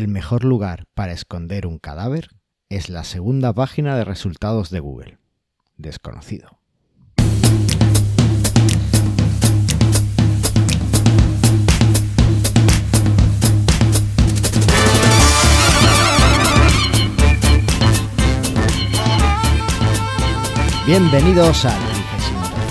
El mejor lugar para esconder un cadáver es la segunda página de resultados de Google. Desconocido. Bienvenidos al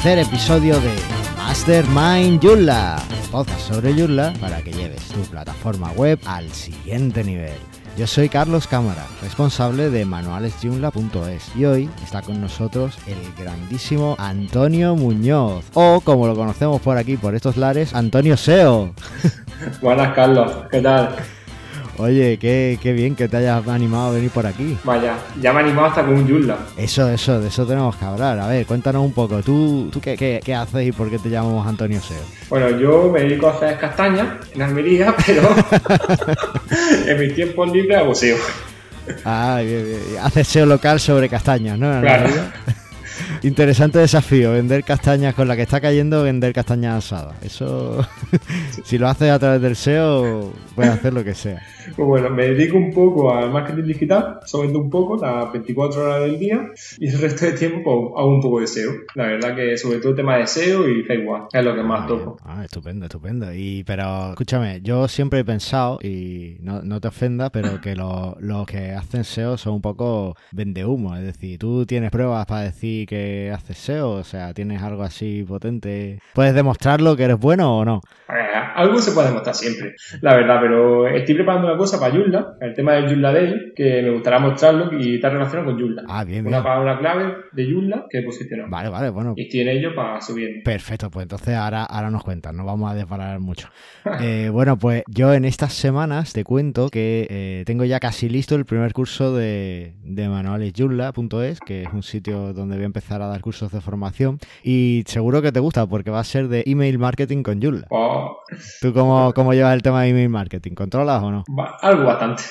33 episodio de Mastermind Joomla, podcast sobre Joomla para que lleves tu plataforma web al siguiente nivel. Yo soy Carlos Cámara, responsable de manualesjoomla.es y hoy está con nosotros el grandísimo Antonio Muñoz, o como lo conocemos por aquí, por estos lares, Antonio SEO. Buenas, Carlos, ¿qué tal? Oye, qué, qué, bien que te hayas animado a venir por aquí. Vaya, ya me he animado hasta con un Joomla. Eso, eso, de eso tenemos que hablar. A ver, cuéntanos un poco. ¿Tú, tú qué, qué, qué haces y por qué te llamamos Antonio SEO? Bueno, yo me dedico a hacer castañas en Almería, pero en mis tiempos libres hago SEO. Ah, bien, bien. Haces SEO local sobre castañas, ¿no? Claro. Interesante desafío, vender castañas con la que está cayendo, vender castañas asadas. Eso, si lo haces a través del SEO, puedes hacer lo que sea. Pues bueno, me dedico un poco al marketing digital, solamente un poco, las 24 horas del día, y el resto del tiempo pues, hago un poco de SEO. La verdad que sobre todo el tema de SEO y Facebook es lo que más toco. Ah, estupendo, estupendo. Y, pero escúchame, yo siempre he pensado, y no, no te ofendas, pero que los lo que hacen SEO son un poco vende humo. Es decir, tú tienes pruebas para decir que haces SEO, o sea, tienes algo así potente. ¿Puedes demostrarlo que eres bueno o no? algo se puede demostrar siempre, la verdad, pero estoy preparando una cosa para Joomla, el tema del Joomla Day, que me gustaría mostrarlo y está relacionado con Joomla. Ah, bien, bien. Una palabra clave de Joomla que he posicionado. Vale, vale, bueno. Y estoy en ello para subir. Perfecto, pues entonces ahora, ahora nos cuentas, no vamos a desparar mucho. eh, bueno, pues yo en estas semanas te cuento que eh, tengo ya casi listo el primer curso de, de manualesjoomla.es, que es un sitio donde voy a empezar a dar cursos de formación y seguro que te gusta porque va a ser de email marketing con Joomla. Oh. ¿Tú cómo, cómo, llevas el tema de email marketing? ¿Controlas o no? Algo bastante.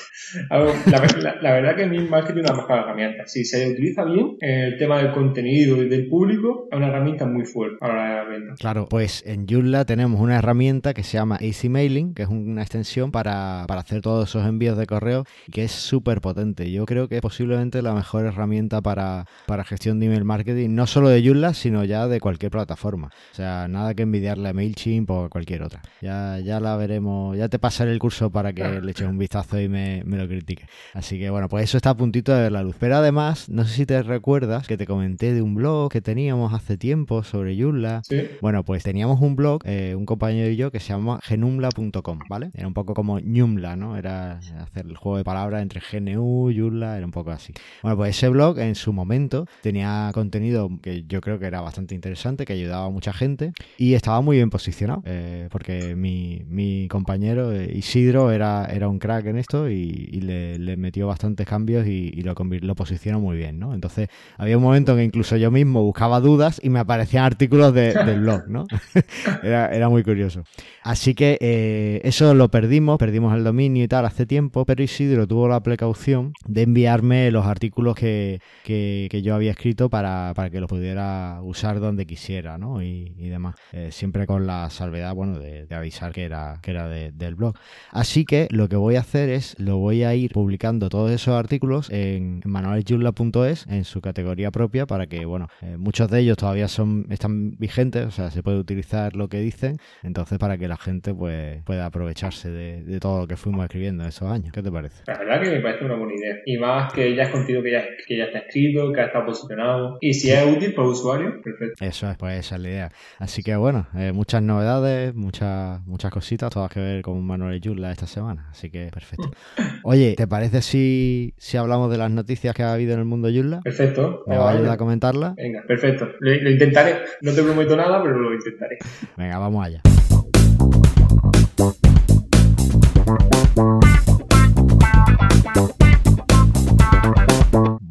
Algo, la, la, la, verdad que email marketing es una mejor herramienta. Si se utiliza bien, el tema del contenido y del público es una herramienta muy fuerte a la hora de la venta. Claro, pues en Joomla tenemos una herramienta que se llama Easy Mailing, que es una extensión para, para hacer todos esos envíos de correo, que es súper potente. Yo creo que es posiblemente la mejor herramienta para, para gestión de email marketing, no solo de Joomla, sino ya de cualquier plataforma. O sea, nada que envidiarle a MailChimp o a cualquier otra. Ya, ya la veremos, ya te pasaré el curso para que le eches un vistazo y me, me, lo critique. Así que bueno, pues eso está a puntito de ver la luz. Pero además, no sé si te recuerdas que te comenté de un blog que teníamos hace tiempo sobre Joomla. ¿Sí? Bueno, pues teníamos un blog, eh, un compañero y yo, que se llama genumla.com, ¿vale? Era un poco como Joomla, ¿no? Era hacer el juego de palabras entre GNU, Joomla, era un poco así. Bueno, pues ese blog en su momento tenía contenido que yo creo que era bastante interesante, que ayudaba a mucha gente y estaba muy bien posicionado, eh, porque mi, mi compañero eh, Isidro era, era un crack en esto y, y le, le, metió bastantes cambios y, y lo, lo, posicionó muy bien, ¿no? Entonces había un momento en que incluso yo mismo buscaba dudas y me aparecían artículos de, del blog, ¿no? era, era, muy curioso. Así que eh, eso lo perdimos, perdimos el dominio y tal hace tiempo, pero Isidro tuvo la precaución de enviarme los artículos que, que, que yo había escrito para, para, que los pudiera usar donde quisiera, ¿no? Y, demás. Eh, siempre con la salvedad, bueno, de, avisar que era, que era de, del blog. Así que lo que voy a hacer es, lo voy a ir publicando todos esos artículos en manualesjoomla.es en su categoría propia para que, bueno, eh, muchos de ellos todavía son están vigentes, o sea, se puede utilizar lo que dicen, entonces para que la gente pues pueda aprovecharse de, todo lo que fuimos escribiendo en esos años. ¿Qué te parece? La verdad que me parece una buena idea. Y más que ya es contenido que ya, que ya está escrito, que ha estado posicionado. Y si es útil para usuario, perfecto. Eso es, pues esa es la idea. Así que bueno, eh, muchas novedades, muchas, muchas cositas, todas que ver con Manuel Yula esta semana. Así que perfecto. Oye, ¿te parece si, si hablamos de las noticias que ha habido en el mundo Yula? Perfecto. ¿Me va a ayudar a comentarla? Venga, perfecto. Lo, lo intentaré. No te prometo nada, pero lo intentaré. Venga, vamos allá.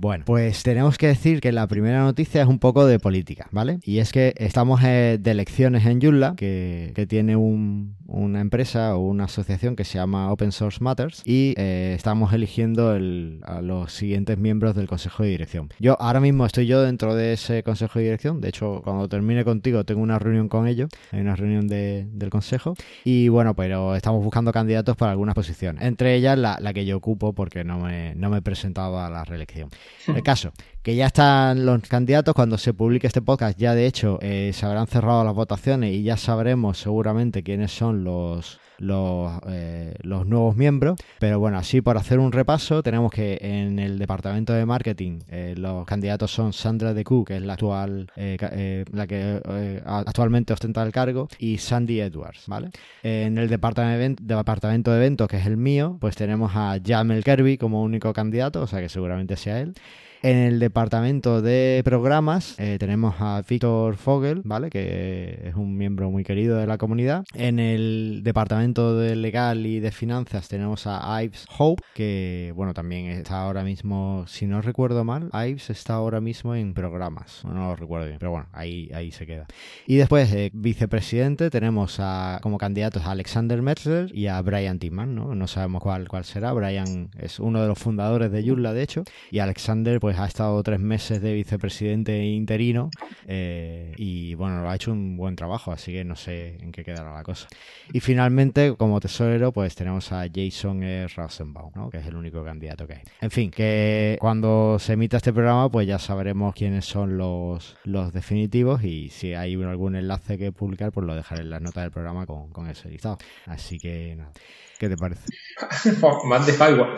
Bueno, pues tenemos que decir que la primera noticia es un poco de política, ¿vale? Y es que estamos eh, de elecciones en Joomla, que, que tiene un, una empresa o una asociación que se llama Open Source Matters y eh, estamos eligiendo el, a los siguientes miembros del consejo de dirección. Yo ahora mismo estoy yo dentro de ese consejo de dirección, de hecho cuando termine contigo tengo una reunión con ellos, hay una reunión del consejo y bueno, pero estamos buscando candidatos para algunas posiciones, entre ellas la, la que yo ocupo porque no me, no me he presentado a la reelección. El caso, que ya están los candidatos. Cuando se publique este podcast, ya de hecho eh, se habrán cerrado las votaciones y ya sabremos seguramente quiénes son los, eh, los nuevos miembros. Pero bueno, así por hacer un repaso, tenemos que en el departamento de marketing eh, los candidatos son Sandra Decu, que es la actual la que actualmente ostenta el cargo, y Sandy Edwards, ¿vale? en el departamento, departamento de eventos, que es el mío, pues tenemos a Jamel Kirby como único candidato, o sea que seguramente sea él. En el departamento de programas eh, tenemos a Víctor Fogel, ¿vale? Que es un miembro muy querido de la comunidad. En el departamento de legal y de finanzas tenemos a Ives Hope, que bueno, también está ahora mismo, si no recuerdo mal, Ives está ahora mismo en programas. No lo recuerdo bien, pero bueno, ahí, ahí se queda. Y después, de vicepresidente, tenemos a, como candidatos a Alexander Metzler y a Brian Timan, ¿no? No sabemos cuál, cuál será. Brian es uno de los fundadores de Joomla, de hecho, y Alexander, pues pues ha estado tres meses de vicepresidente interino eh, y bueno, ha hecho un buen trabajo, así que no sé en qué quedará la cosa. Y finalmente, como tesorero, pues tenemos a Jason R. Rosenbaum, ¿no? que es el único candidato que hay. En fin, que cuando se emita este programa, pues ya sabremos quiénes son los, los definitivos y si hay algún enlace que publicar, pues lo dejaré en la nota del programa con, con ese listado. Así que nada. ¿Qué te parece? Más de firewall.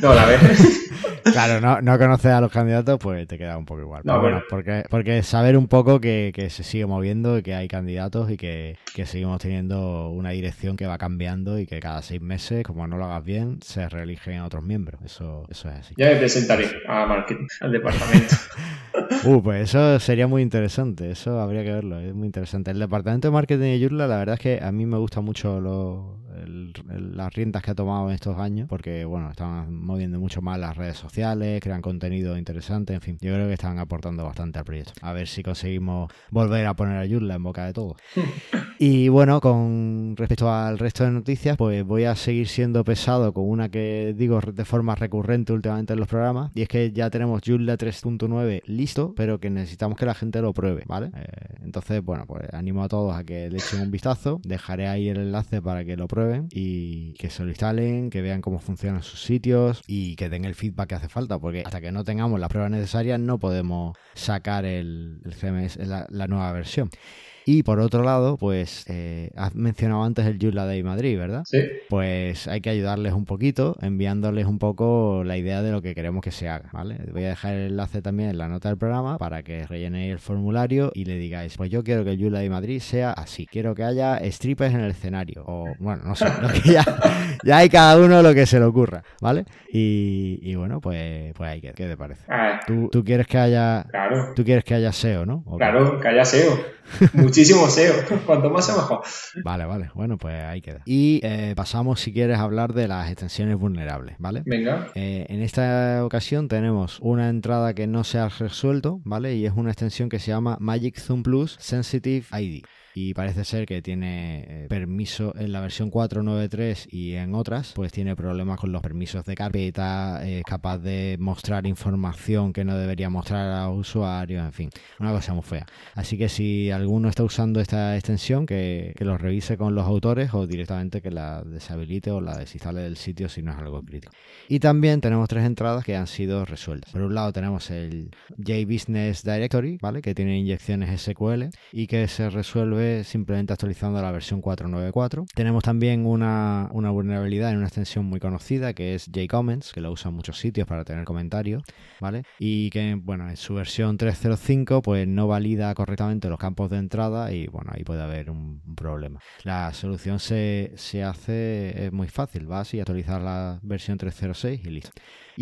No, la verdad. claro, no, no conoces a los candidatos, pues te queda un poco igual. No, bueno, porque, porque saber un poco que, que, se sigue moviendo y que hay candidatos y que, que, seguimos teniendo una dirección que va cambiando y que cada seis meses, como no lo hagas bien, se reeligen otros miembros. Eso, eso es así. Ya me presentaré a marketing, al departamento. uh, pues eso sería muy interesante. Eso habría que verlo. Es muy interesante. El departamento de marketing de Yurla, la verdad es que a mí me gusta mucho lo, las riendas que ha tomado en estos años, porque bueno, están moviendo mucho más las redes sociales, crean contenido interesante, en fin, yo creo que están aportando bastante al proyecto. A ver si conseguimos volver a poner a Yurla en boca de todo. y bueno, con respecto al resto de noticias, pues voy a seguir siendo pesado con una que digo de forma recurrente últimamente en los programas, y es que ya tenemos Joomla 3.9 listo, pero que necesitamos que la gente lo pruebe, ¿vale? Eh, entonces, bueno, pues animo a todos a que le echen un vistazo, dejaré ahí el enlace para que lo prueben y que se lo instalen, que vean cómo funcionan sus sitios y que den el feedback que hace falta, porque hasta que no tengamos las pruebas necesarias no podemos sacar el, CMS, la nueva versión. Y por otro lado, pues eh, has mencionado antes el Joomla Day Madrid, ¿verdad? Sí. Pues hay que ayudarles un poquito, enviándoles un poco la idea de lo que queremos que se haga, ¿vale? Voy a dejar el enlace también en la nota del programa para que rellenéis el formulario y le digáis, pues yo quiero que el Joomla Day Madrid sea así. Quiero que haya strippers en el escenario. O, bueno, no sé, ya, ya, hay cada uno lo que se le ocurra, ¿vale? Y, bueno, pues, pues ahí ¿qué te parece? Ah. ¿Tú, ¿Tú, quieres que haya... Claro. Tú quieres que haya SEO, ¿no? Claro, que haya SEO. Muchísimo SEO. Cuanto más SEO, mejor. Vale, vale. Bueno, pues ahí queda. Y eh, pasamos, si quieres, a hablar de las extensiones vulnerables, ¿vale? Venga. Eh, en esta ocasión tenemos una entrada que no se ha resuelto, ¿vale? Y es una extensión que se llama Magic Zoom Plus Sensitive ID y parece ser que tiene eh, permiso en la versión 4.9.3 y en otras, pues tiene problemas con los permisos de carpeta, es capaz de mostrar información que no debería mostrar a los usuarios, en fin, una cosa muy fea. Así que si alguno está usando esta extensión, que, que lo revise con los autores o directamente que la deshabilite o la desinstale del sitio si no es algo crítico. Y también tenemos tres entradas que han sido resueltas. Por un lado tenemos el JBusiness Directory, ¿vale? Que tiene inyecciones SQL y que se resuelve simplemente actualizando la versión 4.9.4. Tenemos también una, vulnerabilidad en una extensión muy conocida que es JComments, que lo usan muchos sitios para tener comentarios, ¿vale? Y que, bueno, en su versión 3.0.5 pues no valida correctamente los campos de entrada y, bueno, ahí puede haber un, problema. La solución se, se hace es muy fácil, vas y actualizar la versión 3.0.6 y listo.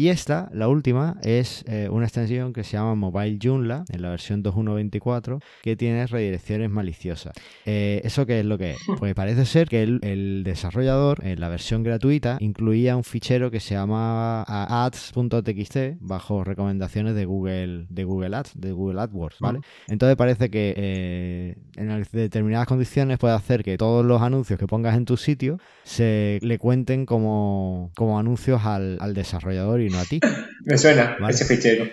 Y esta, la última, es eh, una extensión que se llama Mobile Joomla en la versión 2.1.24 que tiene redirecciones maliciosas. Eh, ¿Eso qué es lo que es? Pues parece ser que el, desarrollador, en la versión gratuita, incluía un fichero que se llama ads.txt bajo recomendaciones de Google, de Google Ads, de Google AdWords, ¿vale? Entonces parece que eh, en determinadas condiciones puede hacer que todos los anuncios que pongas en tu sitio se le cuenten como, como anuncios al, desarrollador y a ti. Me suena ese fichero.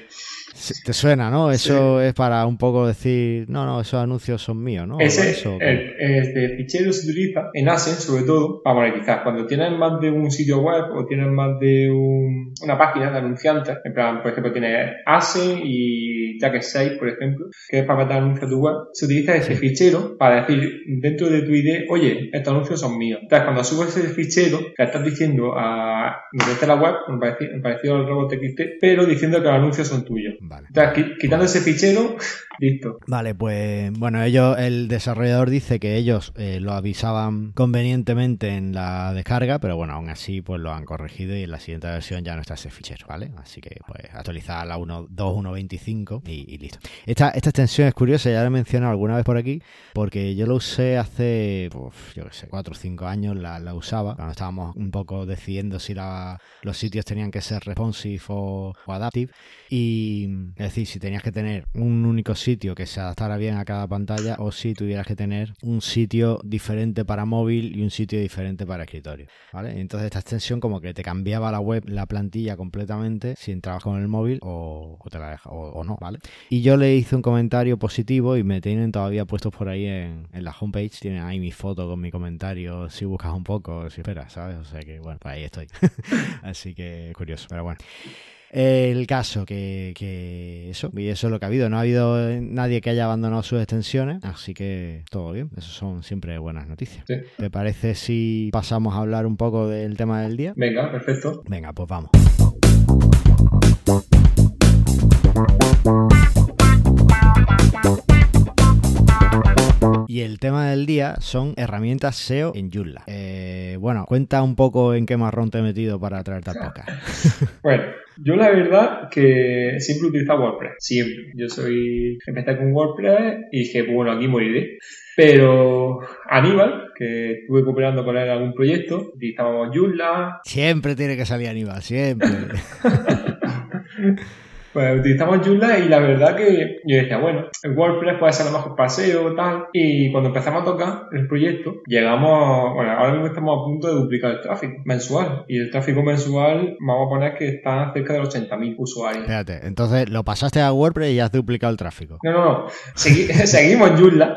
Te suena, ¿no? Eso es para un poco decir, no, no, esos anuncios son míos, ¿no? Ese este fichero se utiliza en ASEN, sobre todo, para monetizar. Cuando tienes más de un sitio web o tienes más de una página de anunciantes, en plan, por ejemplo, tienes ASEN y Jacket 6, por ejemplo, que es para meter anuncios a tu web, se utiliza ese fichero para decir dentro de tu ID, oye, estos anuncios son míos. Entonces, cuando subes ese fichero, le estás diciendo a meterte la web, parecido, al robot XT, pero diciendo que los anuncios son tuyos. Vale. quitando ese fichero, listo. Vale, pues bueno, ellos, el desarrollador dice que ellos eh, lo avisaban convenientemente en la descarga, pero bueno, aún así pues lo han corregido y en la siguiente versión ya no está ese fichero, ¿vale? Así que pues actualizar la 2.1.25 y, y listo. Esta, esta extensión es curiosa, ya la he mencionado alguna vez por aquí, porque yo lo usé hace, yo qué sé, 4 o 5 años, la, la usaba, cuando estábamos un poco decidiendo si la, los sitios tenían que ser responsive o, o adaptive. Y es decir, si tenías que tener un único sitio que se adaptara bien a cada pantalla o si tuvieras que tener un sitio diferente para móvil y un sitio diferente para escritorio. ¿vale? Entonces esta extensión como que te cambiaba la web, la plantilla completamente si entrabas con el móvil o, te la deja, o, no, ¿vale? Y yo le hice un comentario positivo y me tienen todavía puestos por ahí en, la homepage. Tienen ahí mi foto con mi comentario si buscas un poco, si esperas, ¿sabes? O sea que bueno, pues ahí estoy. Así que curioso, pero bueno. El caso que, que, eso, y eso es lo que ha habido. No ha habido nadie que haya abandonado sus extensiones, así que todo bien. Eso son siempre buenas noticias. ¿Te parece si pasamos a hablar un poco del tema del día? Venga, perfecto. Venga, pues vamos. Y el tema del día son herramientas SEO en Joomla. Eh, bueno, cuenta un poco en qué marrón te he metido para traerte al podcast. bueno, yo la verdad que siempre utilizo WordPress, siempre. Yo soy, empecé con WordPress y dije, bueno, aquí moriré. Pero Aníbal, que estuve cooperando con él en algún proyecto, utilizábamos Joomla. Siempre tiene que salir Aníbal, siempre. Pues utilizamos Joomla y la verdad que yo decía, bueno, el WordPress puede ser lo mejor paseo, tal. Y cuando empezamos a tocar el proyecto, llegamos, bueno, ahora mismo estamos a punto de duplicar el tráfico mensual. Y el tráfico mensual, vamos a poner que está cerca de los 80.000 usuarios. Espérate, entonces lo pasaste a WordPress y has duplicado el tráfico. No, no, no. seguimos en Joomla.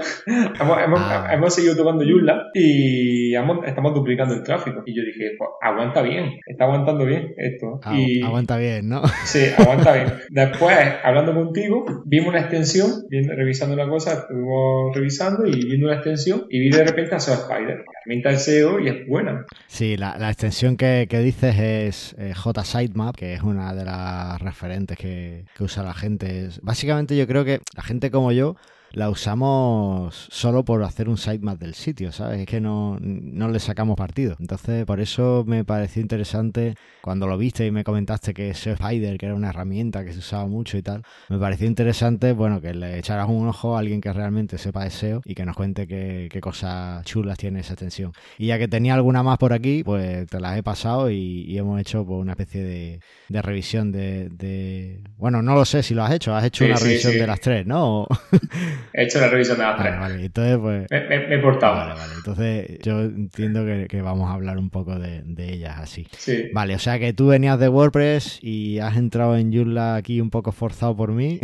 Ah. hemos, seguido tocando Joomla y estamos duplicando el tráfico. Y yo dije, pues aguanta bien, está aguantando bien esto. y, aguanta bien, ¿no? Sí, aguanta bien. Después, hablando contigo, vimos una extensión, viendo, revisando una cosa, estuvimos revisando y viendo una extensión y vi de repente a SEO Spider. Herramienta el SEO y es buena. Sí, la, extensión que, dices es eh, J Sitemap, que es una de las referentes que, que usa la gente. Básicamente yo creo que la gente como yo la usamos solo por hacer un sitemap del sitio, ¿sabes? Es que no, no le sacamos partido. Entonces, por eso me pareció interesante cuando lo viste y me comentaste que SEO Spider, que era una herramienta que se usaba mucho y tal, me pareció interesante, bueno, que le echaras un ojo a alguien que realmente sepa de SEO y que nos cuente qué, cosas chulas tiene esa extensión. Y ya que tenía alguna más por aquí, pues te las he pasado y, hemos hecho pues, una especie de, revisión de, Bueno, no lo sé si lo has hecho, has hecho una revisión de las tres, ¿no? He hecho la revisión de las tres. Vale, entonces pues... Me, he portado. Vale, vale. Entonces yo entiendo que, vamos a hablar un poco de, ellas así. Sí. Vale, o sea que tú venías de WordPress y has entrado en Joomla aquí un poco forzado por mí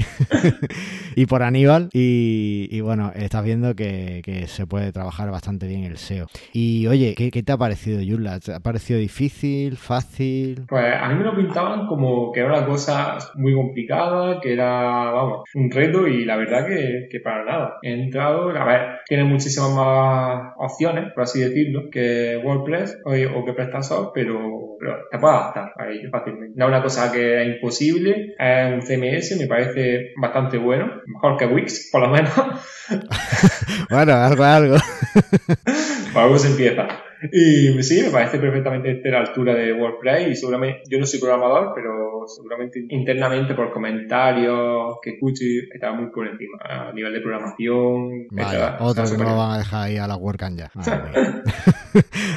y por Aníbal y, bueno, estás viendo que, se puede trabajar bastante bien el SEO. Y oye, ¿qué, te ha parecido Joomla? ¿Te ha parecido difícil, fácil? Pues a mí me lo pintaban como que era una cosa muy complicada, que era, vamos, un reto y la verdad que para nada. He entrado, a ver, tiene muchísimas más opciones, por así decirlo, que WordPress o, que PrestaShop, pero pero te puedes adaptar a ello fácilmente. No es una cosa que es imposible, es un CMS, me parece bastante bueno, mejor que Wix, por lo menos. bueno, algo, algo. Por algo se empieza. Y sí, me parece perfectamente a la altura de WordPress y seguramente, yo no soy programador, pero seguramente internamente por comentarios que escucho está muy por encima a nivel de programación. Que no lo van a dejar ahí a la WordCamp ya.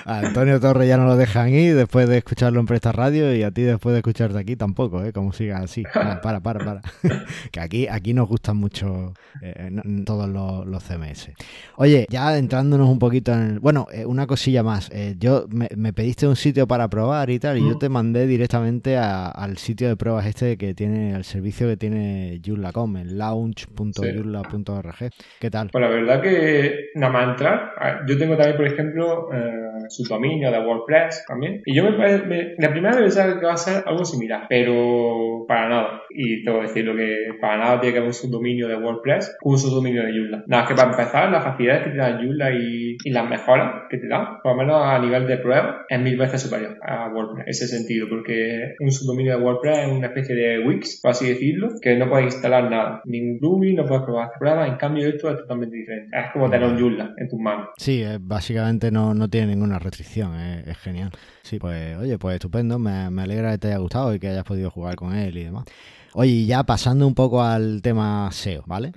a Antonio Torres ya no lo dejan ir después de escucharlo en Presta Radio y a ti después de escucharte aquí tampoco, ¿eh? Como sigas así. para, para, para. que aquí, aquí nos gustan mucho eh, todos los, los, CMS. Oye, ya adentrándonos un poquito en... bueno, eh, una cosilla más. Eh, yo me, pediste un sitio para probar y tal y yo mm. te mandé directamente al sitio de pruebas este que tiene, el servicio que tiene Joomla.com, en launch.joomla.org. ¿Qué tal? Pues la verdad que nada más entrar, yo tengo también, por ejemplo, eh, su dominio de WordPress también. Y yo me, parece, la primera vez que va a ser algo similar, pero para nada. Y tengo que decirlo que para nada tiene que haber un subdominio de WordPress con un subdominio de Joomla. Nada, que para empezar, las facilidades que te da Joomla y, y las mejoras que te da, lo menos a nivel de prueba, es mil veces superior a WordPress. Ese sentido, porque un subdominio de WordPress es una especie de Wix, por así decirlo, que no puedes instalar nada. Ningún plugin, no puedes probar pruebas. En cambio, esto es totalmente diferente. Es como tener un Joomla en tus manos. Sí, básicamente no, no tiene ninguna restricción. Es, genial. Sí, pues, oye, pues estupendo. Me, me alegra que te haya gustado y que hayas podido jugar con él y demás. Oye, ya pasando un poco al tema SEO, ¿vale?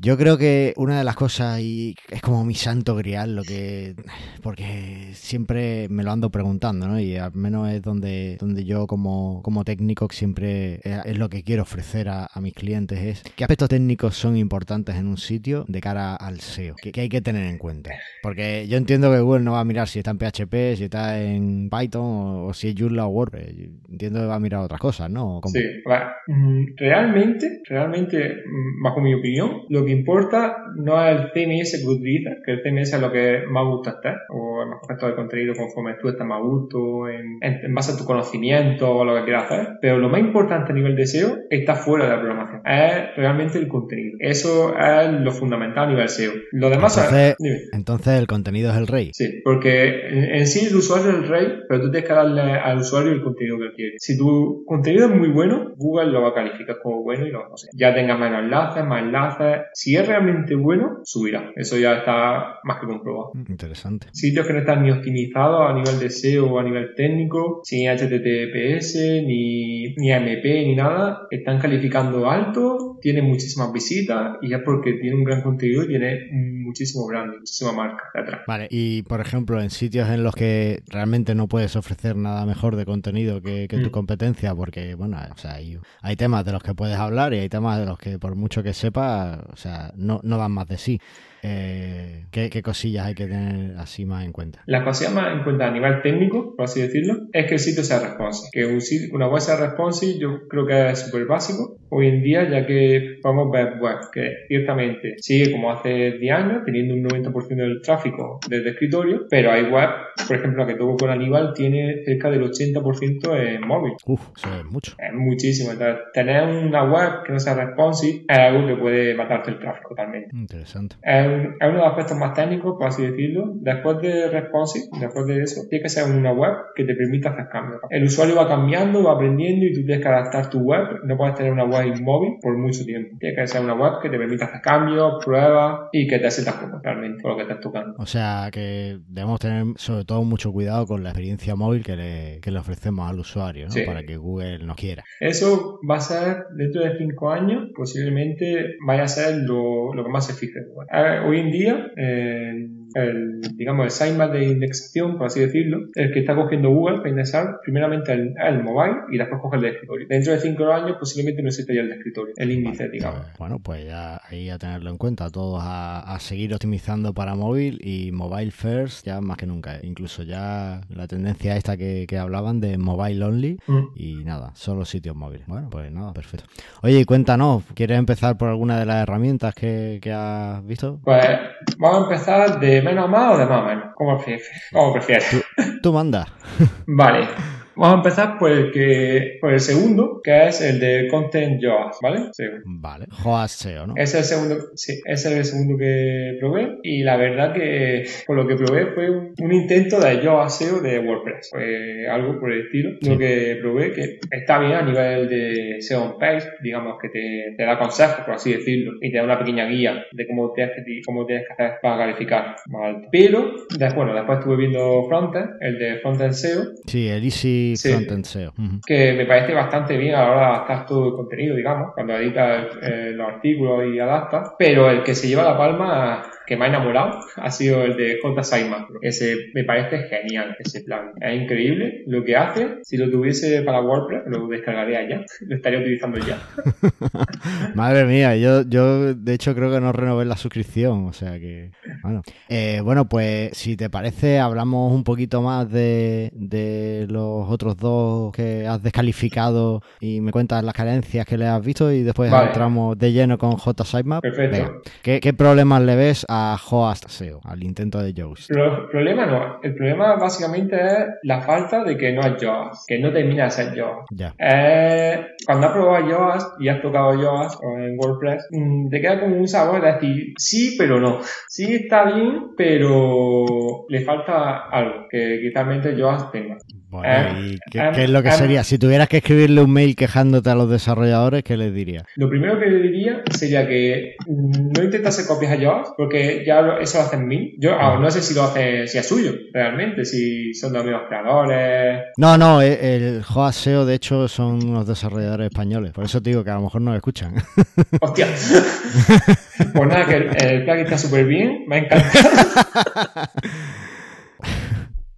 Yo creo que una de las cosas, y es como mi santo grial, lo que. Porque siempre me lo ando preguntando, ¿no? Y al menos es donde, donde yo, como, como técnico, siempre es, lo que quiero ofrecer a, mis clientes: es qué aspectos técnicos son importantes en un sitio de cara al SEO, que, hay que tener en cuenta. Porque yo entiendo que Google no va a mirar si está en PHP, si está en Python o, si es Joomla o WordPress. entiendo que va a mirar otras cosas, ¿no? Sí, mm, realmente, realmente, mm, bajo mi opinión, lo que importa no es el CMS que utilizas, que el CMS es lo que más gusta estar, o el más correcto de contenido conforme tú estás más gusto, en, en, base a tu conocimiento o lo que quieras hacer. Pero lo más importante a nivel de SEO está fuera de la programación, es realmente el contenido. Eso es lo fundamental a nivel SEO. Lo demás entonces, es, entonces el contenido es el rey. Sí, porque en, sí el usuario es el rey, pero tú tienes que darle al usuario el contenido que quiere. Si tu contenido es muy bueno, Google lo va a calificar como bueno y lo va a Ya tengas menos enlaces, más enlaces. Si es realmente bueno, subirá. Eso ya está más que comprobado. Mm, interesante. Sitios que no están ni optimizados a nivel de SEO o a nivel técnico, sin HTTPS, ni, ni AMP, ni nada, están calificando alto, tienen muchísimas visitas y es porque tiene un gran contenido y tiene muchísimo branding, muchísima marca detrás. Vale, y por ejemplo, en sitios en los que realmente no puedes ofrecer nada mejor de contenido que, tu mm. competencia, porque, bueno, o sea, hay, hay temas de los que puedes hablar y hay temas de los que por mucho que sepa, o sea, no, no dan más de sí. Eh, ¿qué, cosillas hay que tener así más en cuenta? Las cosillas más en cuenta a nivel técnico, por así decirlo, es que el sitio sea responsive. Que un sitio, una web sea responsive yo creo que es súper básico hoy en día, ya que podemos ver web que ciertamente sigue como hace 10 años, teniendo un 90% del tráfico desde escritorio, pero hay web, por ejemplo, la que tuvo con Aníbal, tiene cerca del 80% en móvil. Uf, eso es mucho. Es muchísimo. Entonces, tener una web que no sea responsive es algo que puede matarte el tráfico totalmente. Interesante es uno de los aspectos más técnicos, por así decirlo. Después de responsive, después de eso, tiene que ser una web que te permita hacer cambios. El usuario va cambiando, va aprendiendo y tú tienes que adaptar tu web. No puedes tener una web inmóvil por mucho tiempo. Tiene que ser una web que te permita hacer cambios, pruebas y que te sientas como realmente lo que estás tocando. O sea que debemos tener sobre todo mucho cuidado con la experiencia móvil que le, que le ofrecemos al usuario, ¿no? Para que Google nos quiera. Eso va a ser dentro de cinco años, posiblemente vaya a ser lo, lo que más se fije. Hoy en día, eh, el, digamos, el sitemap de indexación, por así decirlo, el que está cogiendo Google para indexar primeramente el, el mobile y después coge el de escritorio. Dentro de cinco años posiblemente no existe ya el de escritorio, el índice, digamos. Bueno, pues ya ahí a tenerlo en cuenta, todos a, a, seguir optimizando para móvil y mobile first ya más que nunca. Incluso ya la tendencia esta que, que hablaban de mobile only mm. y nada, solo sitios móviles. Bueno, pues nada, perfecto. Oye, cuéntanos, ¿quieres empezar por alguna de las herramientas que, que has visto? Pues vamos a empezar de menos a más o de más a menos, como prefieres. Tú, tú manda. vale. Vamos a empezar por el, que, por el segundo, que es el de Content JOAS, ¿vale? Sí. Vale, JOAS SEO, ¿no? Ese es el segundo, sí, ese es el segundo que probé y la verdad que por lo que probé fue un, un intento de JOAS SEO de WordPress. Fue algo por el estilo. Lo que probé que está bien a nivel de SEO on page, digamos que te, te da consejos, por así decirlo, y te da una pequeña guía de cómo tienes que, cómo tienes que hacer para calificar más alto. Pero, después, bueno, después estuve viendo Frontend, el de Frontend SEO, Sí, el Easy Sí. Frontend SEO. Ujú. que me parece bastante bien a la hora de adaptar todo el contenido, digamos, cuando editas eh, los artículos y adaptas, pero el que se lleva la palma que me ha enamorado ha sido el de J. Simon. Ese me parece genial, ese plan. Es increíble lo que hace. Si lo tuviese para WordPress, lo descargaría ya. Lo estaría utilizando ya. Madre mía, yo, yo de hecho creo que no renové la suscripción, o sea que... Bueno, Eh, bueno pues si te parece hablamos un poquito más de, de los otros dos que has descalificado y me cuentas las carencias que le has visto y después Vale. entramos de lleno con J Sitemap. Perfecto. Venga, ¿qué, qué problemas le ves a Hoast SEO, al intento de Yoast? El problema no. El problema básicamente es la falta de que no hay JOAS, que no termina de ser JOAS. Ya. Eh, cuando has probado Yoast y has tocado Yoast o en WordPress, mm, te queda como un sabor de decir sí, pero no. Sí está bien, pero le falta algo que quizás Yoast tenga. Bueno, Eh, ¿y qué, eh, qué es lo que eh, sería? Si tuvieras que escribirle un mail quejándote a los desarrolladores, ¿qué les dirías? Lo primero que le diría sería que mm, no intentase copias a Yoast, porque ya eso lo hacen mil. Yo ah, no sé si lo hace, si es suyo, realmente, si son los mismos creadores. No, no, el, el Hoast SEO de hecho son unos desarrolladores españoles, por eso te digo que a lo mejor no escuchan. Hostia. pues nada, que el, el plugin está súper bien, me ha encantado.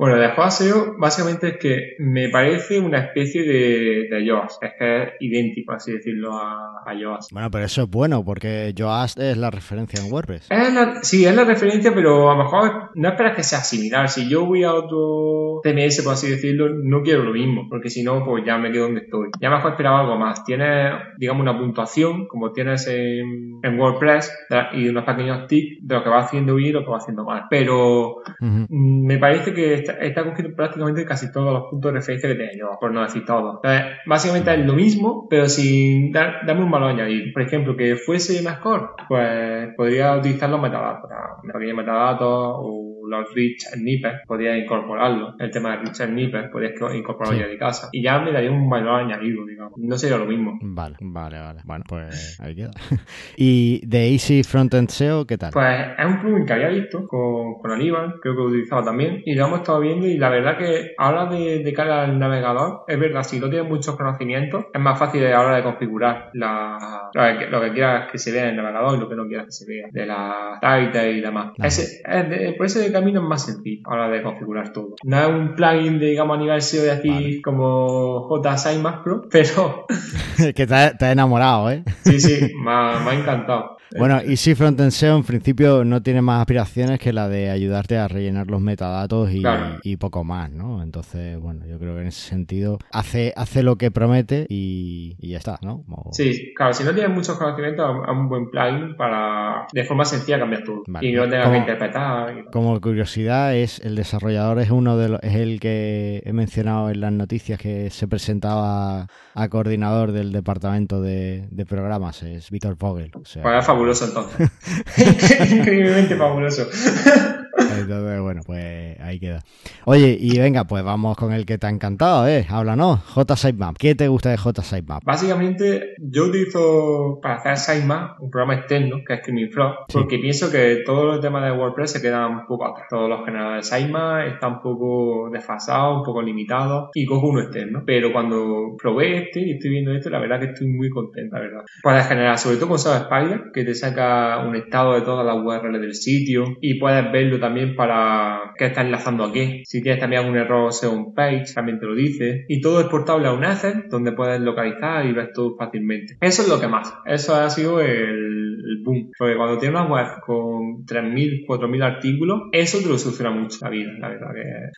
Bueno, de SEO básicamente es que me parece una especie de, de Yoast. Es que es idéntico, así decirlo, a, a Yoast. Bueno, pero eso es bueno, porque Yoast es la referencia en WordPress. Es la- sí, es la referencia, pero a lo mejor no esperas que sea similar. Si yo voy a otro TMS, por así decirlo, no quiero lo mismo, porque si no, pues ya me quedo donde estoy. Ya mejor esperaba algo más. Tienes, digamos, una puntuación, como tienes en, en WordPress, y unos pequeños tips de lo que va haciendo bien y lo que va haciendo mal. Pero me parece que está, cogiendo prácticamente casi todos los puntos de referencia que tenía yo, por no decir todo. Entonces, básicamente es lo mismo, pero sin dar, darme un valor añadido. Por ejemplo, que fuese mejor, pues podría utilizar los metadatos, los pequeños metadatos o los rich snippets, podría incorporarlo. El tema de rich snippets, podrías co- incorporarlo Sí. ya de casa. Y ya me daría un valor añadido, digamos. No sería lo mismo. Vale, vale, vale. Bueno, pues ahí queda. ¿Y de Easy Frontend SEO qué tal? Pues es un plugin que había visto con, con Aníbal, creo que lo utilizaba también, y lo hemos estado viendo y la verdad que ahora de, de cara al navegador, es verdad, si no tienes muchos conocimientos, es más fácil a la hora de configurar la, lo, que, lo que quieras que se vea en el navegador y lo que no quieras que se vea, de la titles y demás. Ese, es de- por ese camino es más sencillo a la hora de configurar todo. No es un plugin, de, digamos, a nivel SEO de aquí Vale. como J Sitemap Pro, pero que te, ha- te has enamorado, ¿eh? sí, sí, me ha, me ha encantado. Bueno, Easy Frontend SEO en principio no tiene más aspiraciones que la de ayudarte a rellenar los metadatos y, Claro. y poco más, ¿no? Entonces, bueno, yo creo que en ese sentido hace, hace lo que promete y, y ya está, ¿no? Como- Sí, claro, si no tienes muchos conocimientos, es un buen plugin para de forma sencilla cambiar todo. Vale. Y no tengas ¿Cómo? que interpretar. y- Como curiosidad, es el desarrollador es uno de los, es el que he mencionado en las noticias que se presentaba a coordinador del departamento de, de programas, es Víctor Vogel. O sea, Pues es fabuloso entonces. Increíblemente fabuloso. entonces, bueno, pues ahí queda. Oye, y venga, pues vamos con el que te ha encantado, ¿eh? Háblanos, J Sitemap. ¿Qué te gusta de J Sitemap? Básicamente, yo utilizo para hacer Sitemap un programa externo que es Screaming Frog, Sí. porque pienso que todos los temas de WordPress se quedan un poco atrás. Todos los generadores de Sitemap están un poco desfasados, un poco limitados, y cojo uno externo. Pero cuando probé este y estoy viendo esto, la verdad que estoy muy contenta, la verdad. Puedes generar, sobre todo con SEO Spider, que te saca un estado de todas las URL del sitio, y puedes verlo también para qué está enlazando a qué. Si tienes también algún error SEO on page, también te lo dice. Y todo es portable a un asset, donde puedes localizar y ver todo fácilmente. Eso es lo que más. Eso ha sido el, el boom. Porque cuando tienes una web con 3.000, 4.000 artículos, eso te lo soluciona mucho la vida, la verdad.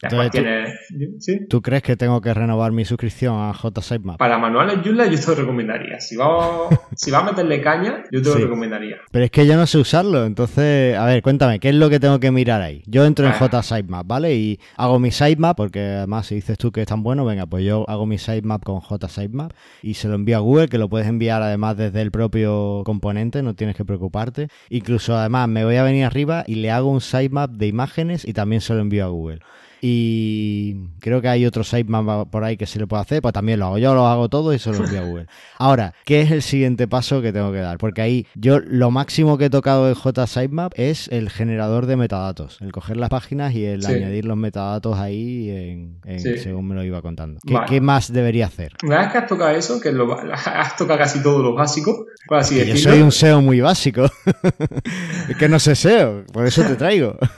Que Entonces, tú- tienes... ¿Sí? ¿Tú crees que tengo que renovar mi suscripción a JSitemap? Para manuales Joomla yo te lo recomendaría. Si vas, si vas a meterle caña, yo te lo recomendaría. Pero es que yo no sé usarlo, entonces, a ver, cuéntame, ¿qué es lo que tengo que mirar ahí? Yo entro en Ah. JSitemap, ¿vale? Y hago mi sitemap, porque además si dices tú que es tan bueno, venga, pues yo hago mi sitemap con JSitemap y se lo envío a Google, que lo puedes enviar además desde el propio componente, no tienes que preocuparte. Incluso además me voy a venir arriba y le hago un sitemap de imágenes y también se lo envío a Google. Y creo que hay otro sitemap por ahí que se le puede hacer, pues también lo hago. Yo lo hago todo y se lo envío a Google. Ahora, ¿qué es el siguiente paso que tengo que dar? Porque ahí yo lo máximo que he tocado en JSitemap es el generador de metadatos, el coger las páginas y el Sí. añadir los metadatos ahí en, en- Sí. según me lo iba contando. ¿Qué, Vale. qué más debería hacer? Una vez que has tocado eso, que lo, has tocado casi todo lo básico, por así yo soy un SEO muy básico. es que no sé SEO, por eso te traigo.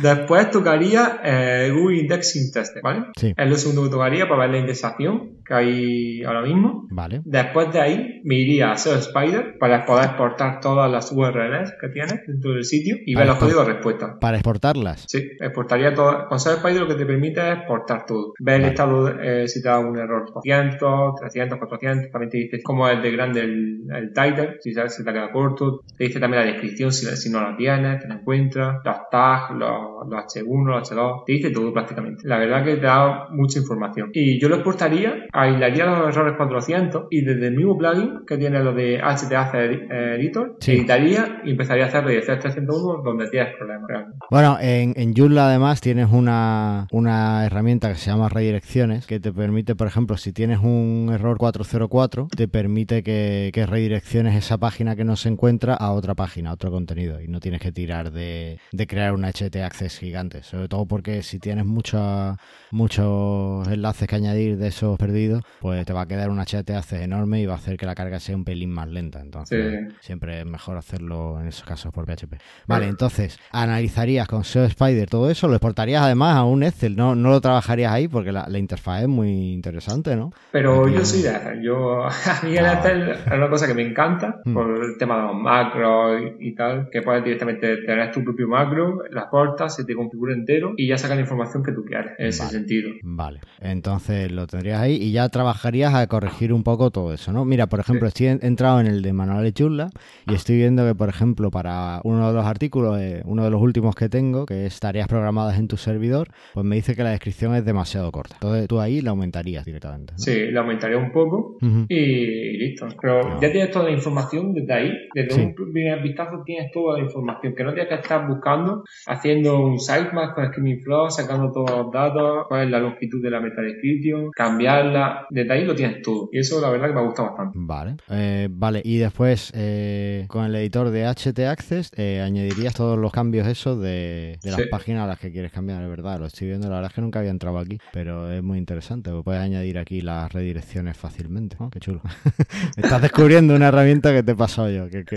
después tocaría eh, Google Indexing Test, ¿vale? Sí. Es lo segundo que tocaría para ver la indexación que hay ahora mismo. Vale. Después de ahí me iría a SEO Spider para poder exportar todas las URLs que tienes dentro del sitio y ver los códigos de respuesta. Para exportarlas. Sí, exportaría todo. Con SEO Spider lo que te permite es exportar todo. Ver el Vale. estado, eh, si te da un error 200, 300, 400. También te dice cómo es de grande el, el title, si sabes si te queda corto. Te dice también la descripción, si, si no la tienes, te la encuentras. Los tags, los, los H1, los H2. Te dice todo prácticamente. La verdad que te da mucha información. Y yo lo exportaría, aislaría los errores 400 y desde el mismo plugin que tiene lo de HTAC Editor, Sí. editaría y empezaría a hacer redirección 301 donde tienes problemas. realmente. Bueno, en, en Joomla además tienes una, una herramienta que se llama redirecciones que te permite, por ejemplo, si tienes un error 404, te permite que, que redirecciones esa página que no se encuentra a otra página, a otro contenido y no tienes que tirar de, de crear un HT Access gigante, sobre todo porque si tienes mucha- muchos enlaces que añadir de esos perdidos, pues te va a quedar un HT Access enorme y va a hacer que la carga sea un pelín más lenta, entonces Sí. siempre es mejor hacerlo en esos casos por PHP. Vale, entonces, analizarías con SEO Spider todo eso, lo exportarías además a un Excel, no, no lo trabajarías ahí porque la, la interfaz es muy interesante, ¿no? Pero Aquí- yo soy de. Yo, a mí el Excel es una cosa que me encanta Hmm. por el tema de los macros y, y tal, que puedes directamente tener tu propio macro, la cortas, se te configura entero y ya sacas la información que tú quieres en ese sentido. Vale, entonces lo tendrías ahí y ya trabajarías a corregir un poco todo eso, ¿no? Mira, por ejemplo, estoy en- entrado en el de manuales Joomla y estoy viendo que, por ejemplo, para uno de los artículos, eh, uno de los últimos que tengo, que es tareas programadas en tu servidor, pues me dice que la descripción es demasiado corta. Entonces tú ahí la aumentarías directamente. ¿no? Sí, le aumentaría un poco y listo. Pero No. ya tienes toda la información desde ahí, desde Sí. un primer vistazo tienes toda la información, que no tienes que estar buscando, haciendo un sitemap con Screaming Flow, sacando todos los datos, cuál es la longitud de la metadescription, cambiarla, desde ahí lo tienes todo. Y eso la verdad que me ha gustado bastante. Vale, Eh, vale, y después eh, con el editor de HT Access eh, añadirías todos los cambios esos de, de las Sí. páginas a las que quieres cambiar, es verdad, lo estoy viendo, la verdad es que nunca había entrado aquí, pero es muy interesante, porque puedes añadir aquí las redirecciones fácilmente. Qué chulo. Estás descubriendo una herramienta que te he pasado yo, que, que-.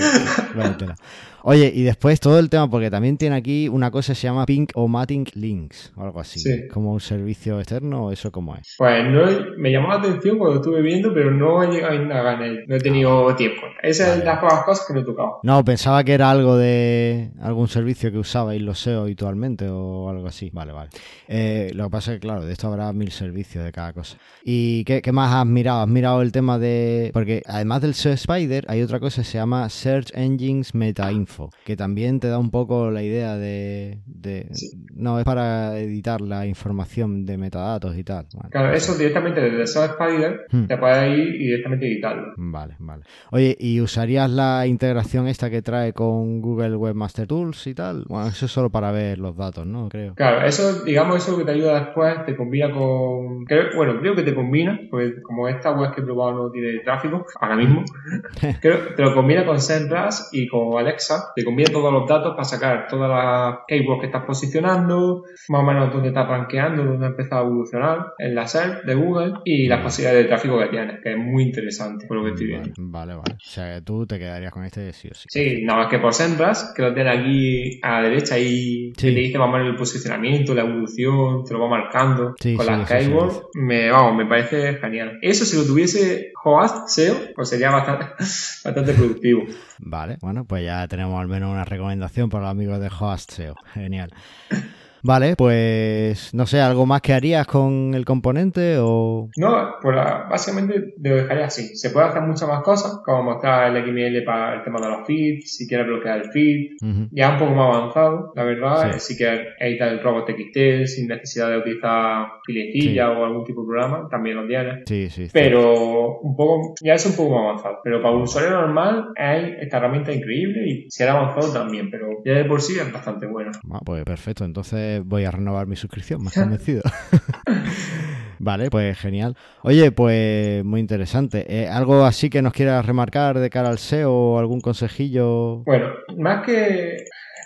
Oye, y después todo el tema, porque también tiene aquí una cosa se llama Pink o Matting Links, o algo así, Sí. como un servicio externo, o eso cómo es. Pues no, me llamó la atención cuando estuve viendo, pero no he llegado a indagar en él. No he tenido tiempo. Esas Vale. son las pocas cosas que no he tocado. No, pensaba que era algo de algún servicio que usabais los SEO habitualmente o algo así. Vale, vale. Eh, lo que pasa es que, claro, de esto habrá mil servicios de cada cosa. ¿Y qué, qué más has mirado? ¿Has mirado el tema de...? Porque además del SEO Spider hay otra cosa que se llama Search Engines Meta Info, que también te da un poco la idea de... de- Sí. No, es para editar la información de metadatos y tal. Vale. Claro, eso directamente desde SEO Spider Hmm. te puedes ir y directamente editarlo. Vale, vale. Oye, ¿y usarías la integración esta que trae con Google Webmaster Tools y tal? Bueno, eso es solo para ver los datos, ¿no? Creo. Claro, eso, digamos, eso que te ayuda después, te combina con... creo- bueno, creo que te combina, porque como esta web que he probado no tiene tráfico, ahora mismo, creo, te lo combina con SEMrush y con Alexa, te combina todos los datos para sacar todas las keywords que estás posicionando, más o menos dónde estás rankeando, dónde ha empezado a evolucionar, en la SERP de Google y las posibilidades de tráfico que tienes, que es muy interesante, por lo que estoy viendo. Vale, vale. O sea, que tú te quedarías con este sí o sí. Sí, nada más que por Sembras, que lo tiene aquí a la derecha y Sí. te dice más o menos el posicionamiento, la evolución, te lo va marcando. Sí, con sí, la eso sí Skyward, lo me, vamos, me parece genial. Eso si lo tuviese Hoast SEO, pues sería bastante, productivo. Vale, bueno, pues ya tenemos al menos una recomendación para los amigos de Host SEO. Genial. Vale, pues no sé, ¿algo más que harías con el componente o...? No, pues básicamente lo dejaría así. Se puede hacer muchas más cosas, como mostrar el XML para el tema de los feeds, si quieres bloquear el feed, Ujú. ya un poco más avanzado, la verdad, Sí. si quieres editar el robot XT sin necesidad de utilizar filecilla o algún tipo de programa, también lo tienes. Sí, sí. Pero un poco, ya es un poco más avanzado. Pero para un usuario normal es esta herramienta increíble y si era avanzado también, pero ya de por sí es bastante buena. Ah, pues perfecto, entonces voy a renovar mi suscripción, más convencido. vale, pues genial. Oye, pues muy interesante. Eh, ¿Algo así que nos quieras remarcar de cara al SEO o algún consejillo? Bueno, más que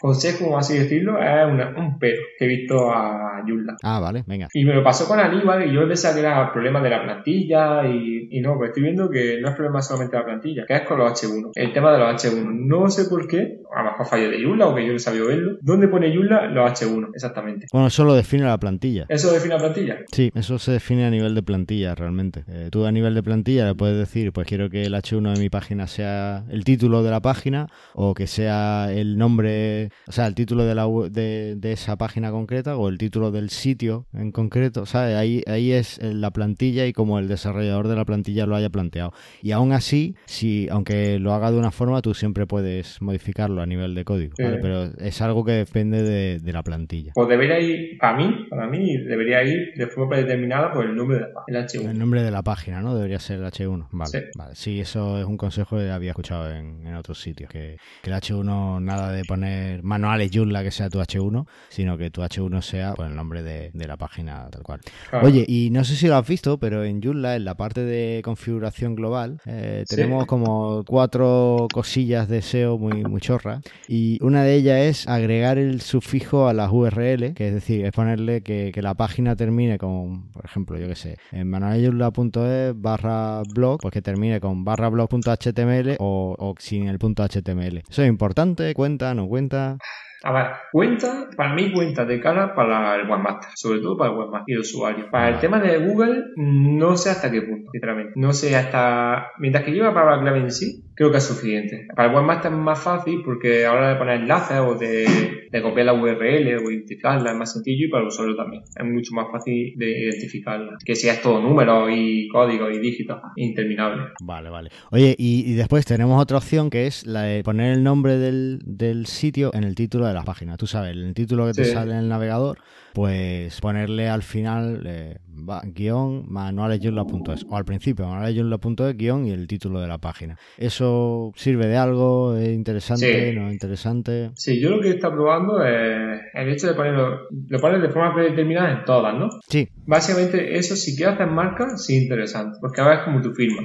consejo, así decirlo, es una- un pero que he visto a Joomla. Ah, vale, venga. Y me lo pasó con Aníbal y yo pensaba que era problema de la plantilla y, y no, pues estoy viendo que no es problema solamente de la plantilla, que es con los H1. El tema de los H1. No sé por qué, a lo mejor fallo de Joomla o que yo no sabía verlo. ¿Dónde pone Joomla los H1? Exactamente. Bueno, eso lo define la plantilla. ¿Eso define la plantilla? Sí, eso se define a nivel de plantilla realmente. Eh, tú a nivel de plantilla le puedes decir, pues quiero que el H1 de mi página sea el título de la página o que sea el nombre, o sea, el título de, la, de, de esa página concreta o el título del sitio en concreto, ¿sabes? Ahí, ahí es la plantilla y como el desarrollador de la plantilla lo haya planteado. Y aún así, si aunque lo haga de una forma, tú siempre puedes modificarlo a nivel de código, ¿vale? Pero es algo que depende de, de la plantilla. Pues debería ir, para mí, para mí, debería ir de forma predeterminada por el nombre de la página, el H1. El nombre de la página, ¿no? Debería ser el H1. Vale, Sí. vale. Sí, eso es un consejo que había escuchado en, en otros sitios. Que, que el H1, nada de poner manuales Joomla que sea tu H1, sino que tu H1 sea pues, el nombre de, de la página tal cual. Claro. Oye, y no sé si lo has visto, pero en Joomla, en la parte de configuración global, eh, Sí. tenemos como cuatro cosillas de SEO muy, muy chorras. Y una de ellas es agregar el sufijo a las URL, que es decir, es ponerle que, la página termine con, por ejemplo, yo que sé, en manualjoomla.es barra blog, pues que termine con barra blog.html o, o sin el punto .html. Eso es importante, cuenta, no cuenta. A ver, cuenta, para mí cuenta de cara para el webmaster, sobre todo para el webmaster y el usuario. Para el tema de Google, no sé hasta qué punto, sinceramente. No sé hasta, mientras que lleva palabra clave en sí, creo que es suficiente. Para el webmaster es más fácil porque ahora de poner enlaces o de, de copiar la URL o identificarla es más sencillo y para el usuario también. Es mucho más fácil de identificarla. Que si es todo números y códigos y dígitos interminables. Vale, vale. Oye, y, y después tenemos otra opción que es la de poner el nombre del, del sitio en el título de la página. Tú sabes, el título que te Sí. sale en el navegador, pues ponerle al final eh, va- guion manualesjoomla.es o al principio manualesjoomla.es guion y el título de la página. ¿Eso sirve de algo? ¿Es interesante? Sí. ¿No es interesante? Sí, yo lo que está probando es el hecho de ponerlo, lo pones de forma predeterminada en todas, ¿no? Sí, Básicamente eso si quieres hacer marca, sí es interesante, porque ahora es como tu firma.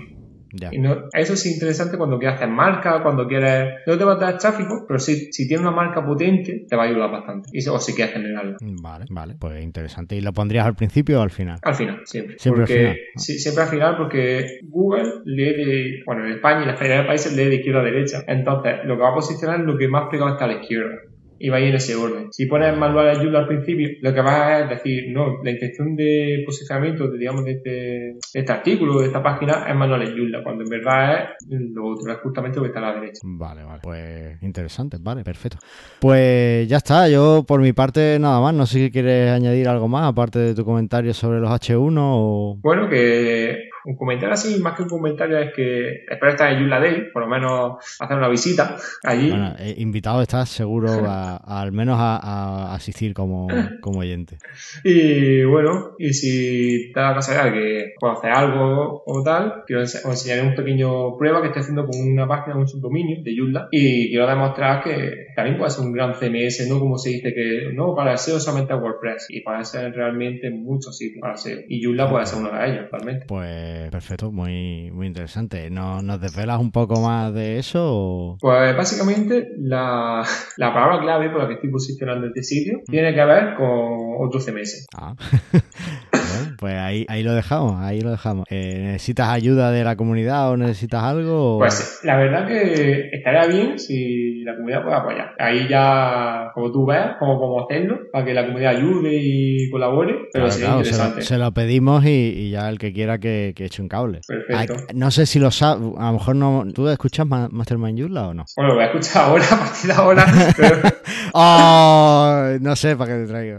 Ya. Y no, eso es interesante cuando quieres hacer marca, cuando quieres... No te va a dar tráfico, pero si, si tienes una marca potente, te va a ayudar bastante. Y, o si quieres generarla. Vale, vale, pues interesante. ¿Y lo pondrías al principio o al final? Al final, siempre. Siempre al final. Sí, siempre al final porque Google lee de... Bueno, en España y en la mayoría de países lee de izquierda a derecha. Entonces, lo que va a posicionar es lo que más pegado está a la izquierda. Y va a ir en ese orden. Si pones manual de Joomla al principio, lo que va a decir, no, la intención de posicionamiento, de, digamos, de este, de este artículo, de esta página, es manual Joomla, cuando en verdad es lo otro, es justamente lo que está a la derecha. Vale, vale. Pues interesante, vale, perfecto. Pues ya está, yo por mi parte nada más. No sé si quieres añadir algo más, aparte de tu comentario sobre los H1 o... Bueno, que un comentario así, más que un comentario, es que espero estar en Joomla Day, por lo menos hacer una visita allí. Bueno, eh, invitado estás seguro a, a- al menos a, a asistir como, como oyente. Y bueno, y si te da la casualidad que conoces algo o tal, quiero os enseñaré un pequeño prueba que estoy haciendo con una página, un subdominio de Joomla y quiero demostrar que también puede ser un gran CMS, no como se dice que no, para SEO solamente WordPress y puede ser realmente muchos sitios para SEO y Joomla puede ser uno de ellos, realmente. Pues perfecto, muy, muy interesante. ¿No- ¿Nos desvelas un poco más de eso? o- Pues básicamente la, la palabra clave por la que estoy posicionando este sitio tiene que ver con otro CMS. Ah. Pues ahí, ahí lo dejamos, ahí lo dejamos. Eh, ¿Necesitas ayuda de la comunidad o necesitas algo? Pues la verdad que estaría bien si la comunidad puede apoyar. Ahí ya, como tú ves, cómo podemos hacerlo, para que la comunidad ayude y colabore. Pero sí, interesante. Se lo, pedimos y, ya el que quiera que, que eche un cable. Perfecto. no sé si lo sabes, a lo mejor no. ¿Tú escuchas Mastermind Yula o no? Bueno, lo voy a escuchar ahora, a partir de ahora. oh, no sé para qué te traigo.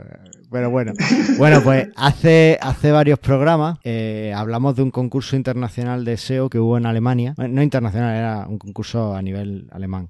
Pero bueno, bueno, pues hace, hace varios programas eh, hablamos de un concurso internacional de SEO que hubo en Alemania. No internacional, era un concurso a nivel alemán.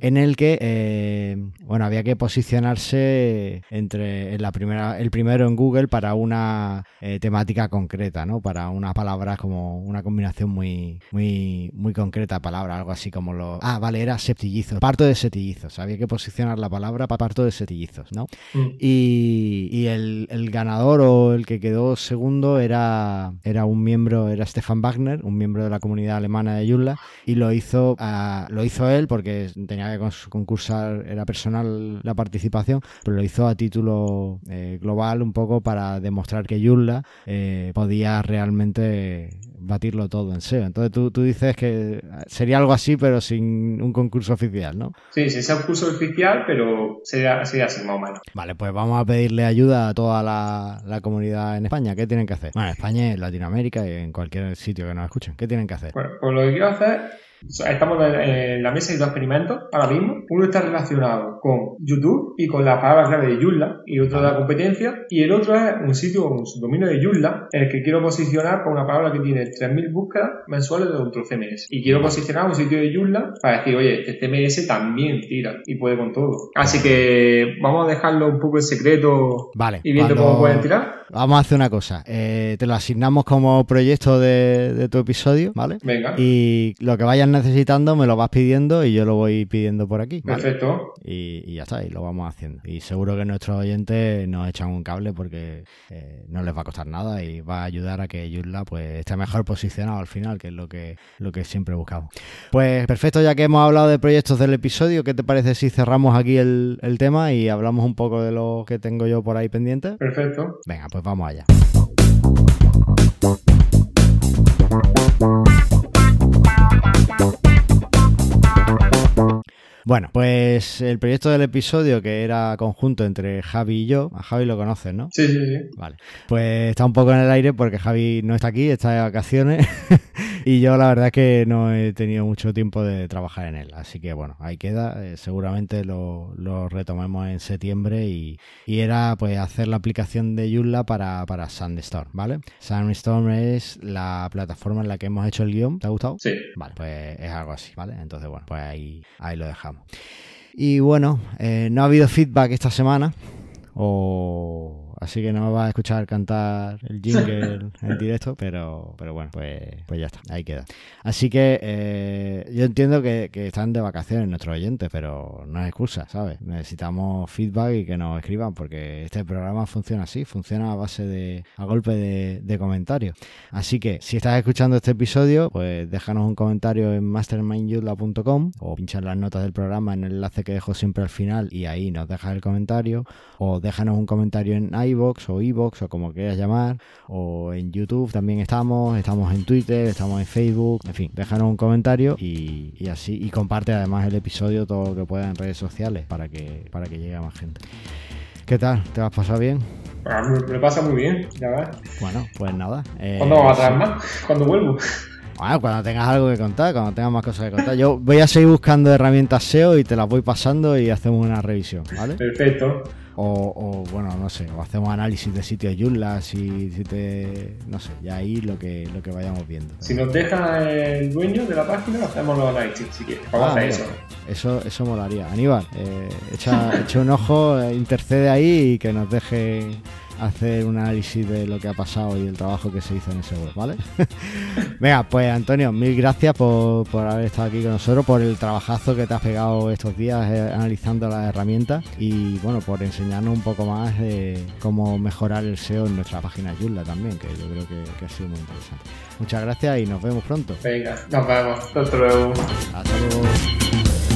En el que, eh, bueno, había que posicionarse entre la primera, el primero en Google para una eh, temática concreta, ¿no? Para una palabra como una combinación muy, muy, muy concreta de palabras, algo así como lo. Ah, vale, era septillizos, parto de septillizos. Había que posicionar la palabra para parto de septillizos, ¿no? Mm. Y, y el, el, ganador o el que quedó segundo era, era un miembro, era Stefan Wagner, un miembro de la comunidad alemana de Joomla, y lo hizo, uh, lo hizo él porque tenía que concursar, era personal la participación, pero lo hizo a título eh, global un poco para demostrar que Joomla eh, podía realmente batirlo todo en SEO. Entonces tú, tú dices que sería algo así, pero sin un concurso oficial, ¿no? Sí, sí, sea un concurso oficial, pero sería, sería así más o menos. Vale, pues vamos a pedirle ayuda a toda la, la comunidad en España. ¿Qué tienen que hacer? Bueno, en España, en Latinoamérica y en cualquier sitio que nos escuchen. ¿Qué tienen que hacer? Bueno, pues lo que quiero hacer Estamos en la mesa de dos experimentos ahora mismo. Uno está relacionado con YouTube y con la palabra clave de Joomla y otro de la competencia. Y el otro es un sitio, un subdominio de Joomla en el que quiero posicionar con una palabra que tiene 3.000 búsquedas mensuales de otro CMS. Y quiero posicionar un sitio de Joomla para decir, oye, este CMS también tira y puede con todo. Así que vamos a dejarlo un poco en secreto vale, y viendo cómo pueden tirar. Vamos a hacer una cosa. Eh, te lo asignamos como proyecto de, de tu episodio, ¿vale? Venga. Y lo que vayan necesitando me lo vas pidiendo y yo lo voy pidiendo por aquí. Perfecto. Y, ya está, y lo vamos haciendo. Y seguro que nuestros oyentes nos echan un cable porque eh, no les va a costar nada y va a ayudar a que Joomla pues esté mejor posicionado al final, que es lo que, lo que siempre buscamos. Pues perfecto, ya que hemos hablado de proyectos del episodio, ¿qué te parece si cerramos aquí el, el tema y hablamos un poco de lo que tengo yo por ahí pendiente? Perfecto. Venga, pues vamos allá. Bueno, pues el proyecto del episodio que era conjunto entre Javi y yo, a Javi lo conoces, ¿no? Sí, sí, sí. Vale. Pues está un poco en el aire porque Javi no está aquí, está de vacaciones y yo la verdad es que no he tenido mucho tiempo de trabajar en él. Así que bueno, ahí queda. Eh, seguramente lo, lo, retomemos en septiembre y, y, era pues hacer la aplicación de Joomla para, para Sandstorm, ¿vale? Sandstorm es la plataforma en la que hemos hecho el guion. ¿Te ha gustado? Sí. Vale, pues es algo así, ¿vale? Entonces bueno, pues ahí, ahí lo dejamos. Y bueno, eh, no ha habido feedback esta semana. O así que no me vas a escuchar cantar el jingle en directo, pero, pero bueno, pues, pues ya está, ahí queda. Así que eh, yo entiendo que, están de vacaciones nuestros oyentes, pero no es excusa, ¿sabes? Necesitamos feedback y que nos escriban, porque este programa funciona así, funciona a base de, a golpe de, comentarios. Así que si estás escuchando este episodio, pues déjanos un comentario en mastermindyula.com o pinchar las notas del programa en el enlace que dejo siempre al final y ahí nos dejas el comentario o déjanos un comentario en iVoox o iBox o como quieras llamar, o en YouTube también estamos, estamos en Twitter, estamos en Facebook, en fin, déjanos un comentario y, así, y comparte además el episodio todo lo que pueda en redes sociales para que, para que llegue a más gente. ¿Qué tal? ¿Te has pasado bien? Ah, me, pasa muy bien, ya ves. Bueno, pues nada. Eh, ¿Cuándo vamos a traer más? ¿Cuándo vuelvo? Bueno, cuando tengas algo que contar, cuando tengas más cosas que contar. Yo voy a seguir buscando herramientas SEO y te las voy pasando y hacemos una revisión, ¿vale? Perfecto. O, bueno, no sé, o hacemos análisis de sitios Joomla, si, si te, no sé, ya ahí lo que, lo que vayamos viendo. Si nos deja el dueño de la página, hacemos los análisis, si quieres. Ah, eso. eso. Eso molaría. Aníbal, eh, echa, echa un ojo, intercede ahí y que nos deje hacer un análisis de lo que ha pasado y el trabajo que se hizo en ese web, ¿vale? Venga, pues Antonio, mil gracias por, haber estado aquí con nosotros, por el trabajazo que te has pegado estos días eh, analizando las herramientas y bueno, por enseñarnos un poco más de cómo mejorar el SEO en nuestra página Joomla también, que yo creo que, que ha sido muy interesante. Muchas gracias y nos vemos pronto. Venga, nos vemos. Hasta luego. Hasta luego.